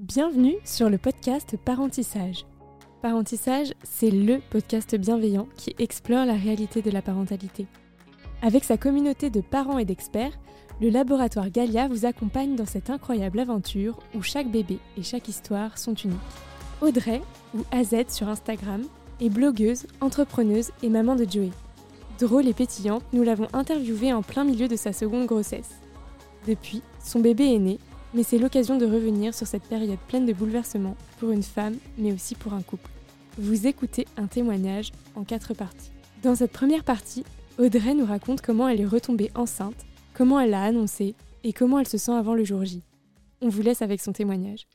Bienvenue sur le podcast Parentissage. Parentissage, c'est le podcast bienveillant qui explore la réalité de la parentalité. Avec sa communauté de parents et d'experts, le laboratoire Galia vous accompagne dans cette incroyable aventure où chaque bébé et chaque histoire sont uniques. Audrey, ou AZ sur Instagram, est blogueuse, entrepreneuse et maman de Joey. Drôle et pétillante, nous l'avons interviewée en plein milieu de sa seconde grossesse. Depuis, son bébé est né mais c'est l'occasion de revenir sur cette période pleine de bouleversements pour une femme, mais aussi pour un couple. Vous écoutez un témoignage en quatre parties. Dans cette première partie, Audrey nous raconte comment elle est retombée enceinte, comment elle l'a annoncé et comment elle se sent avant le jour J. On vous laisse avec son témoignage.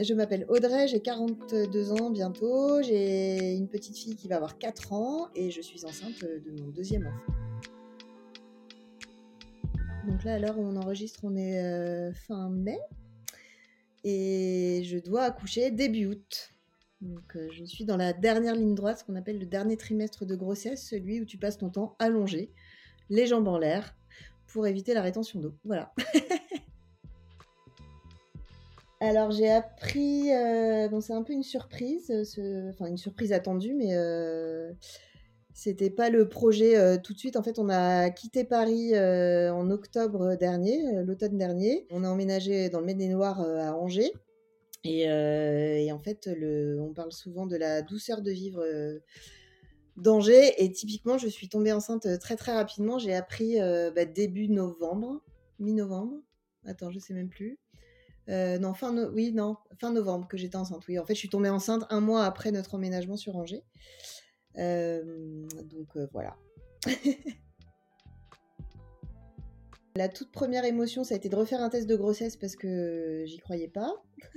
Je m'appelle Audrey, j'ai 42 ans bientôt, j'ai une petite fille qui va avoir 4 ans et je suis enceinte de mon deuxième enfant. Donc là, à l'heure où on enregistre, on est euh, fin mai. Et je dois accoucher début août. Donc euh, je suis dans la dernière ligne droite, ce qu'on appelle le dernier trimestre de grossesse, celui où tu passes ton temps allongé, les jambes en l'air, pour éviter la rétention d'eau. Voilà. Alors j'ai appris, euh, bon c'est un peu une surprise, enfin une surprise attendue, mais c'était pas le projet euh, tout de suite. En fait, on a quitté Paris euh, en octobre dernier, euh, l'automne dernier. On a emménagé dans le Maine-et-Loire à Angers. Et, en fait, on parle souvent de la douceur de vivre d'Angers. Et typiquement, je suis tombée enceinte très très rapidement. J'ai appris bah, début novembre, mi-novembre. Attends, je sais même plus. non, fin, oui, non, fin novembre que j'étais enceinte. Oui, en fait, je suis tombée enceinte un mois après notre emménagement sur Angers. Euh, donc euh, voilà. La toute première émotion, ça a été de refaire un test de grossesse parce que j'y croyais pas.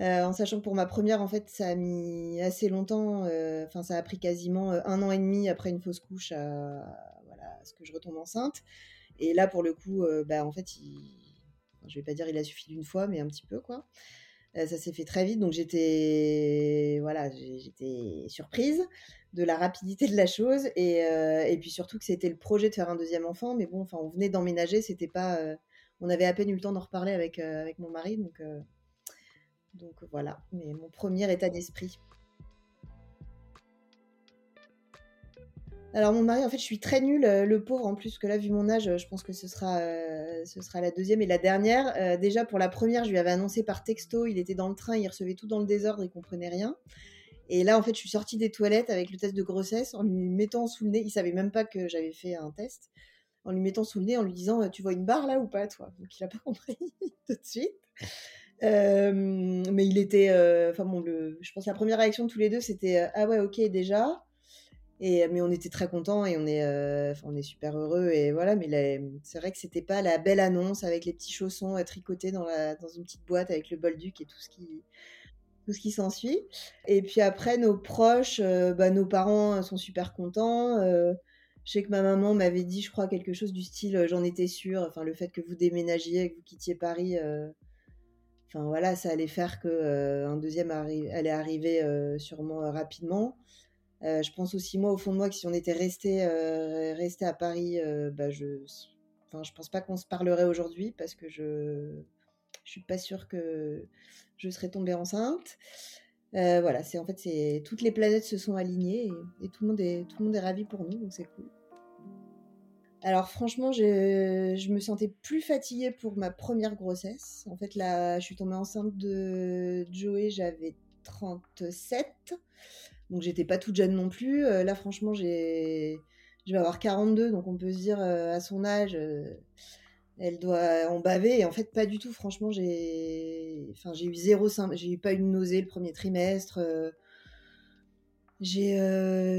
Euh, en sachant que pour ma première, en fait, ça a mis assez longtemps. Enfin, ça a pris quasiment un an et demi après une fausse couche à, voilà, ce que je retombe enceinte. Et là, pour le coup, bah, en fait, il... je vais pas dire il a suffi d'une fois, mais un petit peu, quoi. Euh, ça s'est fait très vite, donc j'étais voilà, j'étais surprise de la rapidité de la chose et, euh, et puis surtout que c'était le projet de faire un deuxième enfant, mais bon, enfin, on venait d'emménager, c'était pas, euh, on avait à peine eu le temps d'en reparler avec avec mon mari, donc donc voilà. Mais mon premier état d'esprit. Alors mon mari, en fait, je suis très nulle, euh, le pauvre en plus, que là, vu mon âge, je pense que ce sera, euh, ce sera la deuxième et la dernière. Euh, déjà, pour la première, je lui avais annoncé par texto, il était dans le train, il recevait tout dans le désordre, il comprenait rien. Et là, en fait, je suis sortie des toilettes avec le test de grossesse en lui mettant sous le nez, il savait même pas que j'avais fait un test, en lui mettant sous le nez, en lui disant, tu vois une barre là ou pas, toi? Donc il a pas compris tout de suite. mais il était, enfin bon, je pense que la première réaction de tous les deux, c'était, ah ouais, ok, déjà. Et, mais on était très contents et on est, euh, on est super heureux. Et voilà, mais c'est vrai que c'était pas la belle annonce avec les petits chaussons euh, tricotés dans, la, dans une petite boîte avec le bolduc et tout ce qui, tout ce qui s'ensuit. Et puis après, nos proches, euh, bah, nos parents sont super contents. je sais que ma maman m'avait dit, je crois, quelque chose du style j'en étais sûre. Enfin, le fait que vous déménagiez, que vous quittiez Paris. Enfin voilà, ça allait faire que un deuxième allait arriver sûrement rapidement. Euh, je pense aussi, moi, au fond de moi, que si on était resté, euh, resté à Paris, euh, bah, je enfin, je pense pas qu'on se parlerait aujourd'hui parce que je je suis pas sûre que je serais tombée enceinte. voilà, c'est en fait, c'est toutes les planètes se sont alignées et, tout, le monde est, tout le monde est ravi pour nous, donc c'est cool. Alors franchement, je, je, me sentais plus fatiguée pour ma première grossesse. En fait, là, je suis tombée enceinte de Joey, j'avais 37. Donc j'étais pas toute jeune non plus. Euh, là, franchement, j'ai, je vais avoir 42, donc on peut se dire euh, à son âge, euh, elle doit en baver. Et en fait, pas du tout. Franchement, j'ai, enfin, eu zéro, j'ai eu pas une nausée le premier trimestre. j'ai,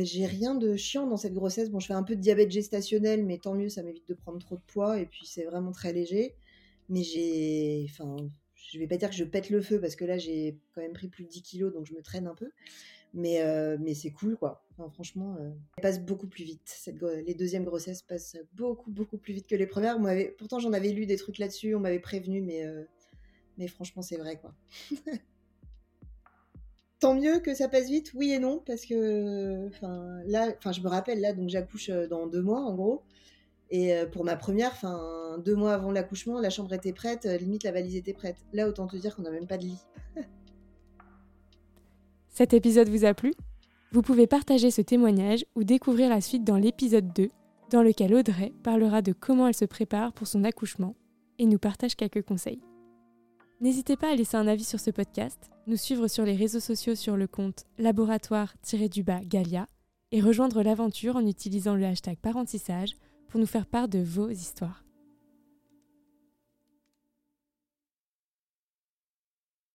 j'ai rien de chiant dans cette grossesse. Bon, je fais un peu de diabète gestationnel, mais tant mieux, ça m'évite de prendre trop de poids. Et puis c'est vraiment très léger. Mais j'ai, enfin, je vais pas dire que je pète le feu parce que là j'ai quand même pris plus de 10 kilos, donc je me traîne un peu. Mais, euh, mais c'est cool, quoi. franchement, euh, elle passe beaucoup plus vite. Les deuxièmes grossesses passent beaucoup, beaucoup plus vite que les premières. Pourtant, j'en avais lu des trucs là-dessus, on m'avait prévenu, mais, euh, mais franchement, c'est vrai, quoi. Tant mieux que ça passe vite, oui et non, parce que, là, enfin, je me rappelle, là, donc j'accouche dans deux mois, en gros. Et pour ma première, deux mois avant l'accouchement, la chambre était prête, limite la valise était prête. Là, autant te dire qu'on n'a même pas de lit. Cet épisode vous a plu? Vous pouvez partager ce témoignage ou découvrir la suite dans l'épisode 2, dans lequel Audrey parlera de comment elle se prépare pour son accouchement et nous partage quelques conseils. N'hésitez pas à laisser un avis sur ce podcast, nous suivre sur les réseaux sociaux sur le compte laboratoire-du-bas Galia et rejoindre l'aventure en utilisant le hashtag parentissage pour nous faire part de vos histoires.